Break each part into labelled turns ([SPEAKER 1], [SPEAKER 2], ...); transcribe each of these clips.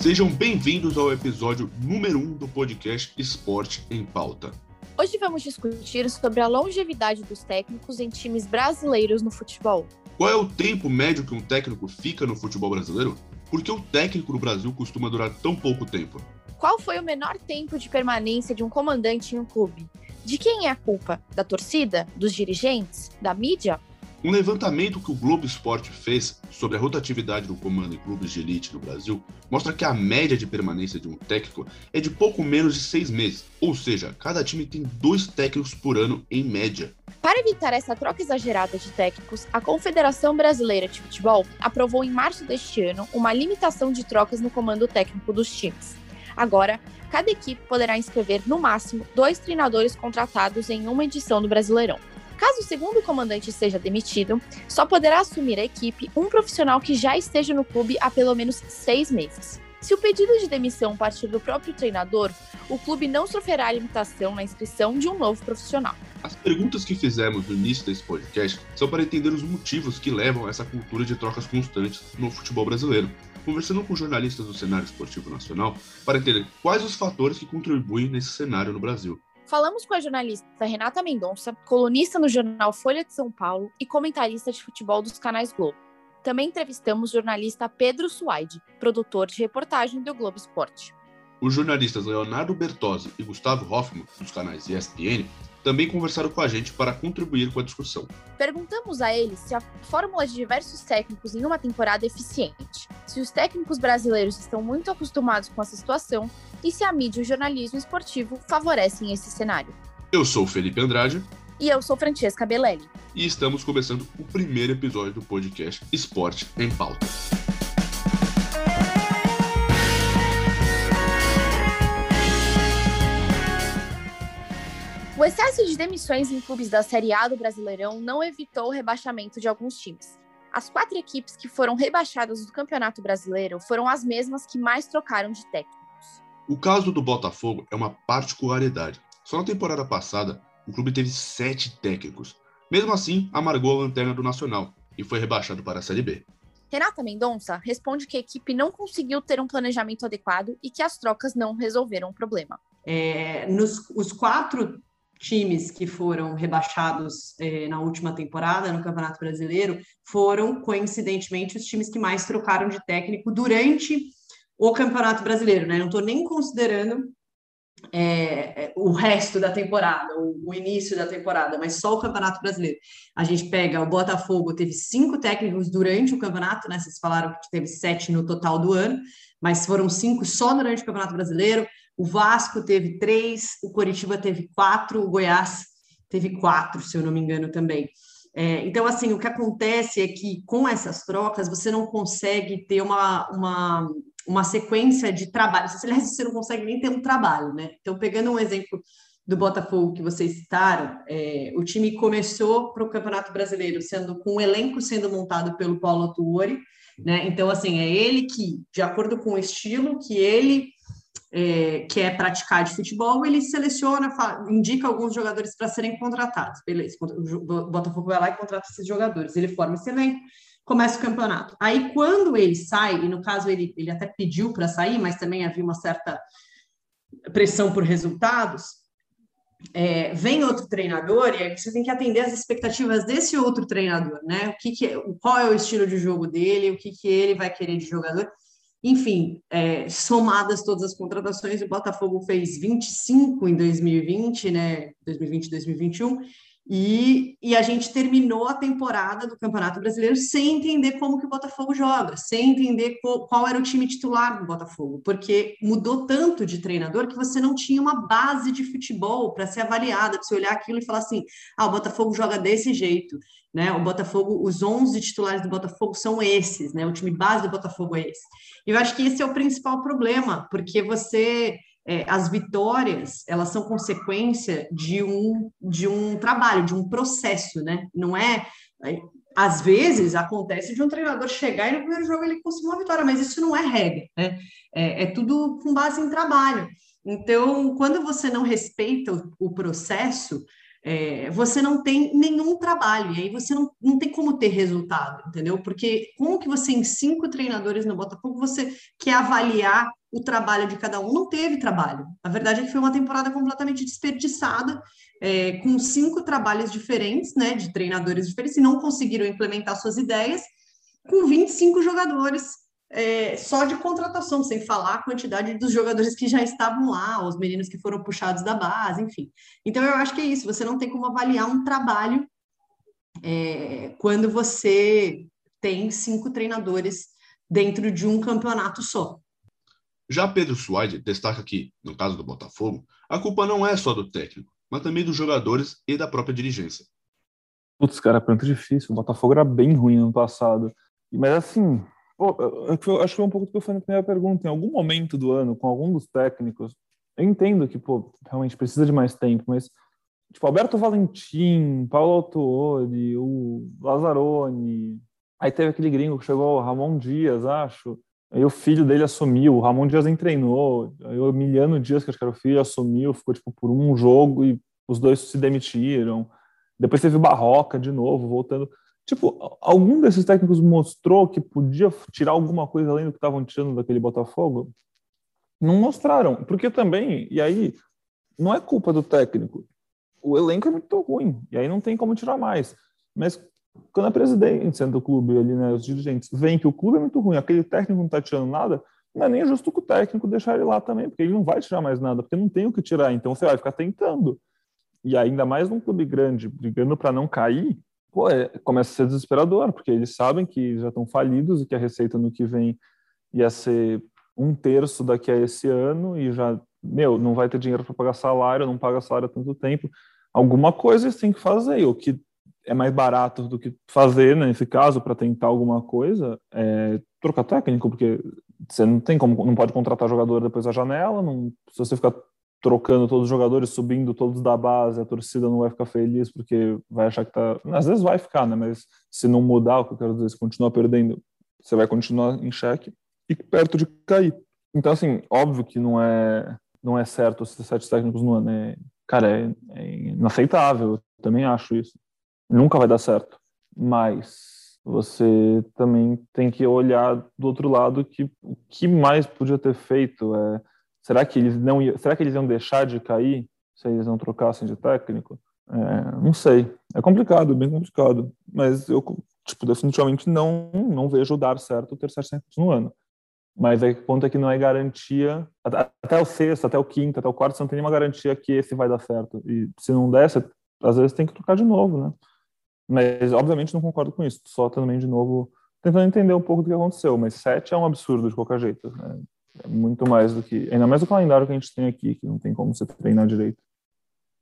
[SPEAKER 1] Sejam bem-vindos ao episódio número 1 um do podcast Esporte em Pauta.
[SPEAKER 2] Hoje vamos discutir sobre a longevidade dos técnicos em times brasileiros no futebol.
[SPEAKER 1] Qual é o tempo médio que um técnico fica no futebol brasileiro? Por que o técnico no Brasil costuma durar tão pouco tempo?
[SPEAKER 2] Qual foi o menor tempo de permanência de um comandante em um clube? De quem é a culpa? Da torcida? Dos dirigentes? Da mídia?
[SPEAKER 1] Um levantamento que o Globo Esporte fez sobre a rotatividade do comando em clubes de elite no Brasil mostra que a média de permanência de um técnico é de pouco menos de seis meses, ou seja, cada time tem dois técnicos por ano em média.
[SPEAKER 2] Para evitar essa troca exagerada de técnicos, a Confederação Brasileira de Futebol aprovou em março deste ano uma limitação de trocas no comando técnico dos times. Agora, cada equipe poderá inscrever no máximo dois treinadores contratados em uma edição do Brasileirão. Caso o segundo comandante seja demitido, só poderá assumir a equipe um profissional que já esteja no clube há pelo menos seis meses. Se o pedido de demissão partir do próprio treinador, o clube não sofrerá limitação na inscrição de um novo profissional.
[SPEAKER 1] As perguntas que fizemos no início desse podcast são para entender os motivos que levam a essa cultura de trocas constantes no futebol brasileiro. Conversando com jornalistas do cenário esportivo nacional para entender quais os fatores que contribuem nesse cenário no Brasil.
[SPEAKER 2] Falamos com a jornalista Renata Mendonça, colunista no jornal Folha de São Paulo e comentarista de futebol dos canais Globo. Também entrevistamos o jornalista Pedro Suaide, produtor de reportagem do Globo Esporte.
[SPEAKER 1] Os jornalistas Leonardo Bertozzi e Gustavo Hoffman, dos canais ESPN, também conversaram com a gente para contribuir com a discussão.
[SPEAKER 2] Perguntamos a eles se a fórmula de diversos técnicos em uma temporada é eficiente, se os técnicos brasileiros estão muito acostumados com essa situação e se a mídia e o jornalismo esportivo favorecem esse cenário.
[SPEAKER 1] Eu sou Felipe Andrade.
[SPEAKER 2] E eu sou Francesca Belelli.
[SPEAKER 1] E estamos começando o primeiro episódio do podcast Esporte em Pauta.
[SPEAKER 2] O excesso de demissões em clubes da Série A do Brasileirão não evitou o rebaixamento de alguns times. As quatro equipes que foram rebaixadas do Campeonato Brasileiro foram as mesmas que mais trocaram de técnicos.
[SPEAKER 1] O caso do Botafogo é uma particularidade. Só na temporada passada, o clube teve sete técnicos. Mesmo assim, amargou a lanterna do Nacional e foi rebaixado para a Série B.
[SPEAKER 2] Renata Mendonça responde que a equipe não conseguiu ter um planejamento adequado e que as trocas não resolveram o problema.
[SPEAKER 3] É, nos os quatro times que foram rebaixados eh, na última temporada no Campeonato Brasileiro foram, coincidentemente, os times que mais trocaram de técnico durante o Campeonato Brasileiro, né? Não estou nem considerando é, o resto da temporada, o, o, início da temporada, mas só o Campeonato Brasileiro. A gente pega o Botafogo, teve cinco técnicos durante o campeonato, né? Vocês falaram que teve sete no total do ano, mas foram cinco só durante o Campeonato Brasileiro. O Vasco teve três, o Coritiba teve quatro, o Goiás teve quatro, se eu não me engano também. É, então, assim, o que acontece é que com essas trocas você não consegue ter uma, uma, uma sequência de trabalho. Aliás, você não consegue nem ter um trabalho, né? Então, pegando um exemplo do Botafogo que vocês citaram, é, o time começou para o Campeonato Brasileiro sendo com um elenco sendo montado pelo Paulo Tuori, né? Então, assim, é ele que, de acordo com o estilo que ele é, quer praticar de futebol, ele seleciona, fala, indica alguns jogadores para serem contratados. Beleza, o Botafogo vai lá e contrata esses jogadores, ele forma esse elenco, começa o campeonato. Aí, quando ele sai, e no caso ele, ele até pediu para sair, mas também havia uma certa pressão por resultados, é, vem outro treinador e aí você tem que atender as expectativas desse outro treinador, né? O que, que é, qual é o estilo de jogo dele, o que, que ele vai querer de jogador. Enfim, é, somadas todas as contratações, o Botafogo fez 25 em 2020, né? 2020, 2021, e, e a gente terminou a temporada do Campeonato Brasileiro sem entender como que o Botafogo joga, sem entender qual, qual era o time titular do Botafogo, porque mudou tanto de treinador que você não tinha uma base de futebol para ser avaliada, para você olhar aquilo e falar assim: ah, o Botafogo joga desse jeito. Né? O Botafogo, os 11 titulares do Botafogo são esses, né? O time base do Botafogo é esse. E eu acho que esse é o principal problema, porque você é, as vitórias elas são consequência de um de um trabalho, de um processo, né? Não é, é às vezes acontece de um treinador chegar e no primeiro jogo ele conseguir uma vitória, mas isso não é regra, né? É, é tudo com base em trabalho. Então, quando você não respeita o, o processo, é, você não tem nenhum trabalho, e aí você não, não tem como ter resultado, entendeu? Porque como que você, em cinco treinadores no Botafogo, você quer avaliar o trabalho de cada um? Não teve trabalho. A verdade é que foi uma temporada completamente desperdiçada, é, com cinco trabalhos diferentes, né, de treinadores diferentes, e não conseguiram implementar suas ideias, com 25 jogadores é, só de contratação, sem falar a quantidade dos jogadores que já estavam lá, os meninos que foram puxados da base, enfim. Então, eu acho que é isso, você não tem como avaliar um trabalho é, quando você tem cinco treinadores dentro de um campeonato só.
[SPEAKER 1] Já Pedro Suaide destaca que, no caso do Botafogo, a culpa não é só do técnico, mas também dos jogadores e da própria dirigência.
[SPEAKER 4] Putz, cara, é muito difícil. O Botafogo era bem ruim ano passado. Mas assim, Pô, acho que foi um pouco do que eu falei na primeira pergunta. Em algum momento do ano, com algum dos técnicos, eu entendo que, pô, realmente precisa de mais tempo, mas, tipo, Alberto Valentim, Paulo Autuori, o Lazzaroni, aí teve aquele gringo que chegou, Ramon Dias, acho, aí o filho dele assumiu, o Ramon Dias nem treinou, aí o Emiliano Dias, que acho que era o filho, assumiu, ficou, tipo, por um jogo e os dois se demitiram. Depois teve Barroca de novo, voltando. Tipo, algum desses técnicos mostrou que podia tirar alguma coisa além do que estavam tirando daquele Botafogo? Não mostraram, porque também, e aí, não é culpa do técnico. O elenco é muito ruim, e aí não tem como tirar mais. Mas quando a presidência do clube, ali, né, os dirigentes, veem que o clube é muito ruim, aquele técnico não está tirando nada, não é nem justo que o técnico deixar ele lá também, porque ele não vai tirar mais nada, porque não tem o que tirar, então você vai ficar tentando. E ainda mais num clube grande, brigando para não cair, pô, é, começa a ser desesperador, porque eles sabem que já estão falidos e que a receita no que vem ia ser um terço daqui a esse ano e já, meu, não vai ter dinheiro para pagar salário, não paga salário há tanto tempo. Alguma coisa eles têm que fazer, o que é mais barato do que fazer, né, nesse caso, para tentar alguma coisa, é trocar técnico, porque você não tem como, não pode contratar jogador depois da janela, não, se você ficar trocando todos os jogadores, subindo todos da base, a torcida não vai ficar feliz porque vai achar que tá. Às vezes vai ficar, né? Mas se não mudar, o que eu quero dizer, se continuar perdendo, você vai continuar em xeque e perto de cair. Então, assim, óbvio que não é, não é certo os sete técnicos no ano. É, cara, é, é inaceitável. Eu também acho isso. Nunca vai dar certo. Mas você também tem que olhar do outro lado que o que mais podia ter feito é Será que eles não iam, será que eles iam deixar de cair se eles não trocassem de técnico? É, não sei. É complicado, bem complicado. Mas eu, tipo, definitivamente não, não vejo dar certo ter 700 no ano. Mas aí o ponto é que não é garantia. Até o sexto, até o quinto, até o quarto, você não tem nenhuma garantia que esse vai dar certo. E se não der, você, às vezes tem que trocar de novo, né? Mas, obviamente, não concordo com isso. Só também, de novo, tentando entender um pouco do que aconteceu. Mas sete é um absurdo de qualquer jeito. Né? É muito mais do que. Ainda mais o calendário que a gente tem aqui, que não tem como você treinar direito.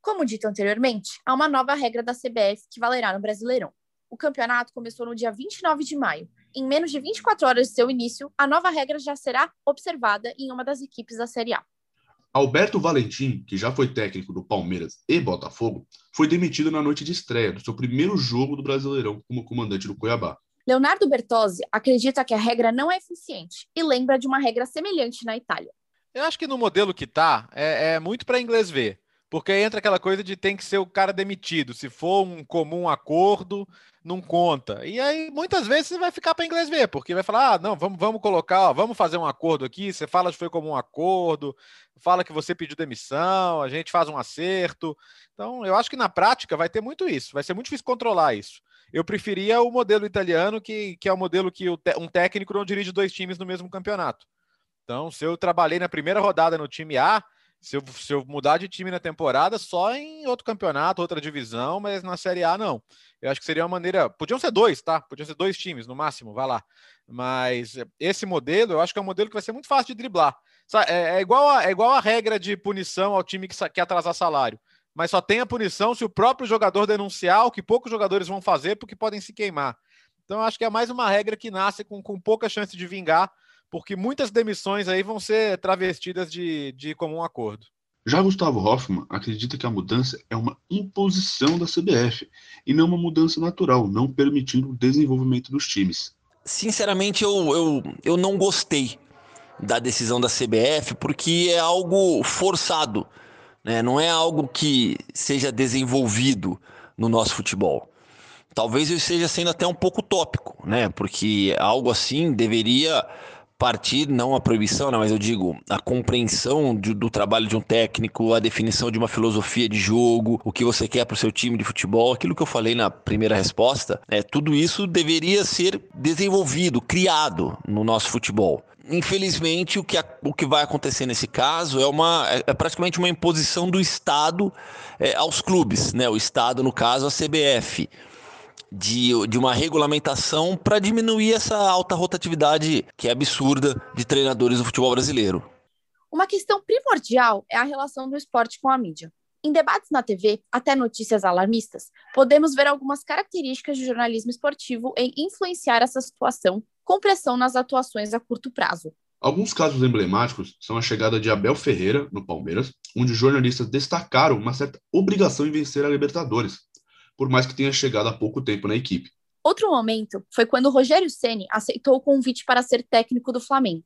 [SPEAKER 2] Como dito anteriormente, há uma nova regra da CBF que valerá no Brasileirão. O campeonato começou no dia 29 de maio. Em menos de 24 horas de seu início, a nova regra já será observada em uma das equipes da Série A.
[SPEAKER 1] Alberto Valentim, que já foi técnico do Palmeiras e Botafogo, foi demitido na noite de estreia do seu primeiro jogo do Brasileirão como comandante do Cuiabá.
[SPEAKER 2] Leonardo Bertozzi acredita que a regra não é eficiente e lembra de uma regra semelhante na Itália.
[SPEAKER 5] Eu acho que no modelo que tá, é, é muito para inglês ver. Porque aí entra aquela coisa de tem que ser o cara demitido. Se for um comum acordo, não conta. E aí, muitas vezes, você vai ficar para inglês ver, porque vai falar: ah, não, vamos, vamos colocar, ó, vamos fazer um acordo aqui. Você fala que foi como um acordo, fala que você pediu demissão, a gente faz um acerto. Então, eu acho que na prática vai ter muito isso. Vai ser muito difícil controlar isso. Eu preferia o modelo italiano, que, que é o modelo que o, um técnico não dirige dois times no mesmo campeonato. Então, se eu trabalhei na primeira rodada no time A, se eu, se eu mudar de time na temporada, só em outro campeonato, outra divisão, mas na Série A não. Eu acho que seria uma maneira. Podiam ser dois, tá? Podiam ser dois times no máximo, vai lá. Mas esse modelo, eu acho que é um modelo que vai ser muito fácil de driblar. É, é, igual, a, é igual a regra de punição ao time que quer atrasar salário mas só tem a punição se o próprio jogador denunciar, o que poucos jogadores vão fazer porque podem se queimar. Então, acho que é mais uma regra que nasce com, com pouca chance de vingar, porque muitas demissões aí vão ser travestidas de, de comum acordo.
[SPEAKER 1] Já Gustavo Hoffmann acredita que a mudança é uma imposição da CBF e não uma mudança natural, não permitindo o desenvolvimento dos times.
[SPEAKER 6] Sinceramente, eu, eu, eu não gostei da decisão da CBF porque é algo forçado né? não é algo que seja desenvolvido no nosso futebol. Talvez eu esteja sendo até um pouco tópico, né? Porque algo assim deveria partir, não a proibição, né, mas eu digo a compreensão de, do trabalho de um técnico, a definição de uma filosofia de jogo, o que você quer para o seu time de futebol, aquilo que eu falei na primeira resposta, é tudo isso deveria ser desenvolvido, criado no nosso futebol. Infelizmente, o que, o que vai acontecer nesse caso é, uma, é, é praticamente uma imposição do Estado é, aos clubes, né? O Estado, no caso, a CBF de, de uma regulamentação para diminuir essa alta rotatividade que é absurda de treinadores do futebol brasileiro.
[SPEAKER 2] Uma questão primordial é a relação do esporte com a mídia. Em debates na TV, até notícias alarmistas, podemos ver algumas características do jornalismo esportivo em influenciar essa situação com pressão nas atuações a curto prazo.
[SPEAKER 1] Alguns casos emblemáticos são a chegada de Abel Ferreira no Palmeiras, onde jornalistas destacaram uma certa obrigação em vencer a Libertadores, por mais que tenha chegado há pouco tempo na equipe.
[SPEAKER 2] Outro momento foi quando Rogério Ceni aceitou o convite para ser técnico do Flamengo.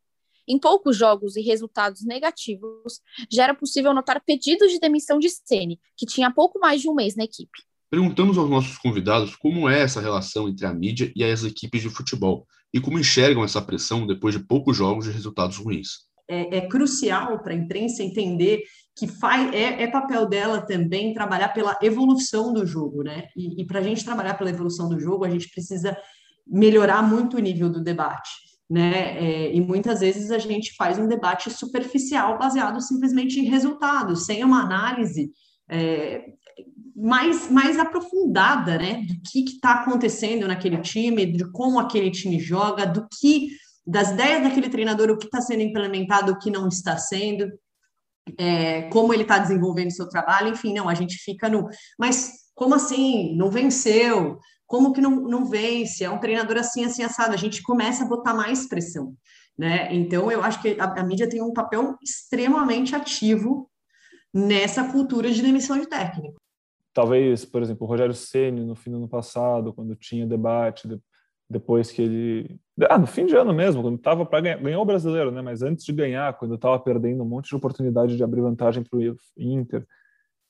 [SPEAKER 2] Em poucos jogos e resultados negativos, já era possível notar pedidos de demissão de Ceni, que tinha pouco mais de um mês na equipe.
[SPEAKER 1] Perguntamos aos nossos convidados como é essa relação entre a mídia e as equipes de futebol e como enxergam essa pressão depois de poucos jogos e resultados ruins.
[SPEAKER 3] É, é crucial para a imprensa entender que faz, é, é, papel dela também trabalhar pela evolução do jogo, né? E, e para a gente trabalhar pela evolução do jogo, a gente precisa melhorar muito o nível do debate, né? É, e muitas vezes a gente faz um debate superficial baseado simplesmente em resultados, sem uma análise é, mais, mais aprofundada, né? Do que está acontecendo naquele time, de como aquele time joga, do que das ideias daquele treinador, o que está sendo implementado, o que não está sendo é, como ele está desenvolvendo seu trabalho, enfim, não, a gente fica no. Mas como assim? Não venceu? Como que não, não vence? É um treinador assim, assim, assado. A gente começa a botar mais pressão. Né? Então, eu acho que a, a mídia tem um papel extremamente ativo nessa cultura de demissão de técnico.
[SPEAKER 4] Talvez, por exemplo, o Rogério Ceni no fim do ano passado, quando tinha debate, depois que ele. Ah, no fim de ano mesmo, quando estava para ganhar. Ganhou o brasileiro, né? Mas antes de ganhar, quando estava perdendo um monte de oportunidade de abrir vantagem para o Inter.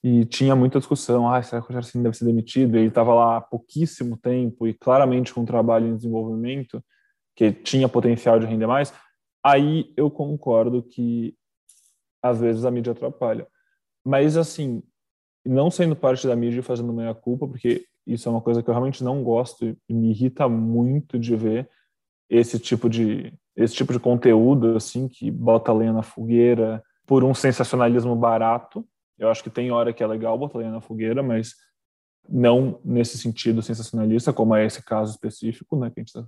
[SPEAKER 4] E tinha muita discussão: ah, será que o Rogério deve ser demitido? Ele estava lá há pouquíssimo tempo e claramente com um trabalho em desenvolvimento, que tinha potencial de render mais. Aí eu concordo que às vezes a mídia atrapalha. Mas, assim, não sendo parte da mídia fazendo meia culpa, porque isso é uma coisa que eu realmente não gosto e me irrita muito de ver esse tipo de esse tipo de conteúdo assim que bota lenha na fogueira por um sensacionalismo barato. Eu acho que tem hora que é legal botar lenha na fogueira, mas não nesse sentido sensacionalista, como é esse caso específico, né, que a gente está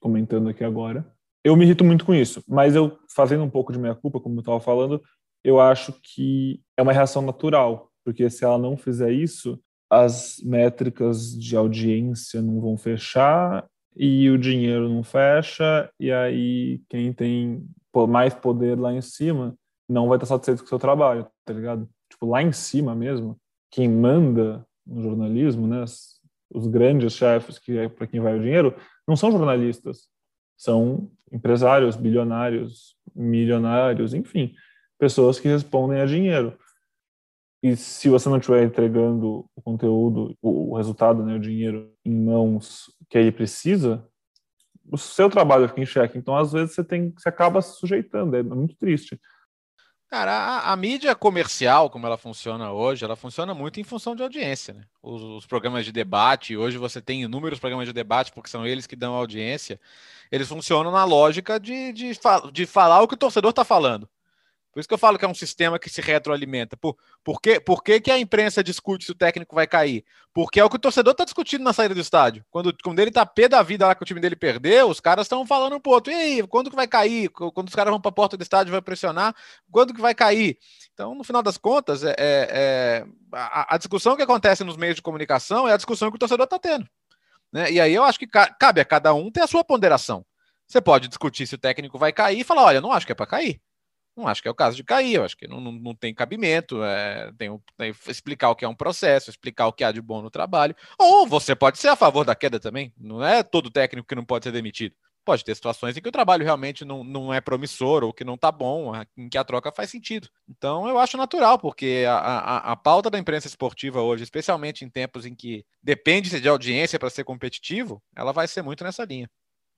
[SPEAKER 4] comentando aqui agora. Eu me irrito muito com isso, mas eu fazendo um pouco de minha culpa, como eu estava falando, eu acho que é uma reação natural, porque se ela não fizer isso, as métricas de audiência não vão fechar e o dinheiro não fecha, e aí quem tem mais poder lá em cima não vai estar satisfeito com o seu trabalho, tá ligado? Tipo, lá em cima mesmo, quem manda no jornalismo, né, os grandes chefes, que é para quem vai o dinheiro, não são jornalistas, são empresários, bilionários, milionários, enfim, pessoas que respondem a dinheiro. E se você não estiver entregando o conteúdo, o, resultado, né, o dinheiro em mãos que ele precisa, o seu trabalho fica em xeque. Então, às vezes, você tem, você acaba se sujeitando. É muito triste.
[SPEAKER 5] Cara, a, a, mídia comercial, como ela funciona hoje, ela funciona muito em função de audiência, né? Os, os, programas de debate, hoje você tem inúmeros programas de debate, porque são eles que dão audiência, eles funcionam na lógica de, de, de falar o que o torcedor está falando. Por isso que eu falo que é um sistema que se retroalimenta. Por, por, que, por que, que a imprensa discute se o técnico vai cair? Porque é o que o torcedor está discutindo na saída do estádio. Quando, quando ele está pé da vida lá que o time dele perdeu, os caras estão falando um pro outro. E aí, quando que vai cair? Quando os caras vão para a porta do estádio, vai pressionar, quando que vai cair? Então, no final das contas, é, é, é a, a, discussão que acontece nos meios de comunicação é a discussão que o torcedor está tendo. Né? E aí eu acho que ca cabe a cada um ter a sua ponderação. Você pode discutir se o técnico vai cair e falar: olha, não acho que é para cair. Não acho que é o caso de cair, eu acho que não, não, não tem cabimento. É, tem, tem, explicar o que é um processo, explicar o que há de bom no trabalho. Ou você pode ser a favor da queda também. Não é todo técnico que não pode ser demitido. pode ter situações em que o trabalho realmente não, não é promissor ou que não está bom, em que a troca faz sentido. Então eu acho natural, porque a, a, a pauta da imprensa esportiva hoje, especialmente em tempos em que depende de audiência para ser competitivo, ela vai ser muito nessa linha.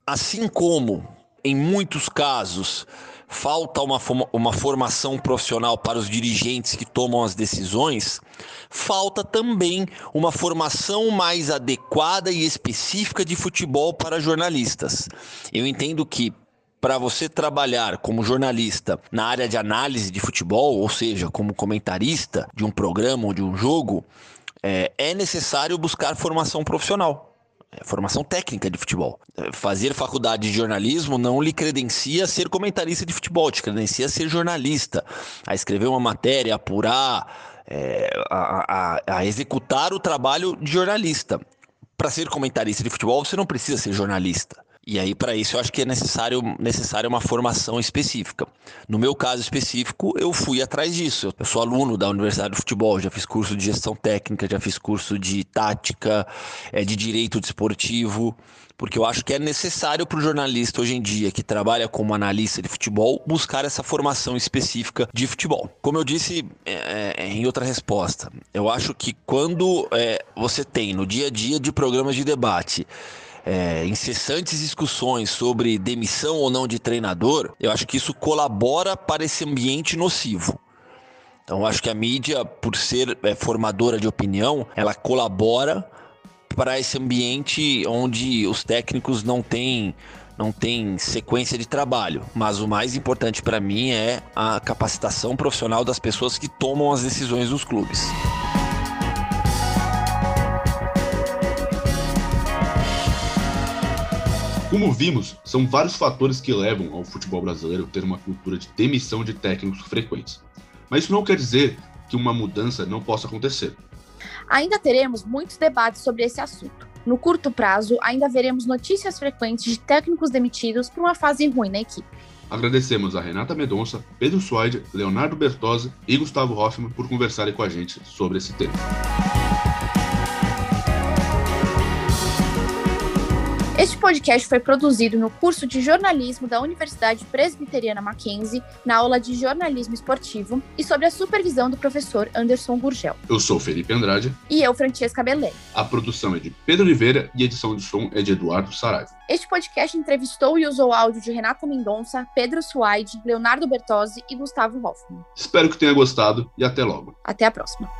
[SPEAKER 6] Assim como em muitos casos, falta uma, uma formação profissional para os dirigentes que tomam as decisões, falta também uma formação mais adequada e específica de futebol para jornalistas. Eu entendo que para você trabalhar como jornalista na área de análise de futebol, ou seja, como comentarista de um programa ou de um jogo, é, é necessário buscar formação profissional. É, formação técnica de futebol. É, fazer faculdade de jornalismo não lhe credencia a ser comentarista de futebol, te credencia a ser jornalista, a escrever uma matéria, apurar, é, a, a, a executar o trabalho de jornalista. Para ser comentarista de futebol, você não precisa ser jornalista. E aí, para isso, eu acho que é necessário, necessário uma formação específica. No meu caso específico, eu fui atrás disso. Eu sou aluno da Universidade de Futebol, já fiz curso de gestão técnica, já fiz curso de tática, é, de direito desportivo, porque eu acho que é necessário para o jornalista hoje em dia, que trabalha como analista de futebol, buscar essa formação específica de futebol. Como eu disse é, é em outra resposta, eu acho que quando é, você tem no dia a dia de programas de debate, é, incessantes discussões sobre demissão ou não de treinador, eu acho que isso colabora para esse ambiente nocivo. Então, acho que a mídia, por ser é, formadora de opinião, ela colabora para esse ambiente onde os técnicos não têm não tem sequência de trabalho, mas o mais importante para mim é a capacitação profissional das pessoas que tomam as decisões dos clubes.
[SPEAKER 1] Como vimos, são vários fatores que levam ao futebol brasileiro ter uma cultura de demissão de técnicos frequentes. Mas isso não quer dizer que uma mudança não possa acontecer.
[SPEAKER 2] Ainda teremos muitos debates sobre esse assunto. No curto prazo, ainda veremos notícias frequentes de técnicos demitidos por uma fase ruim na equipe.
[SPEAKER 1] Agradecemos a Renata Medonça, Pedro Suaide, Leonardo Bertozzi e Gustavo Hoffman por conversarem com a gente sobre esse tema.
[SPEAKER 2] Este podcast foi produzido no curso de jornalismo da Universidade Presbiteriana Mackenzie, na aula de jornalismo esportivo e sob a supervisão do professor Anderson Gurgel.
[SPEAKER 1] Eu sou Felipe Andrade.
[SPEAKER 2] E eu, Francesca Belém.
[SPEAKER 1] A produção é de Pedro Oliveira e a edição de som é de Eduardo Saraiva.
[SPEAKER 2] Este podcast entrevistou e usou áudio de Renata Mendonça, Pedro Suaide, Leonardo Bertozzi e Gustavo Hoffman.
[SPEAKER 1] Espero que tenha gostado e até logo.
[SPEAKER 2] Até a próxima.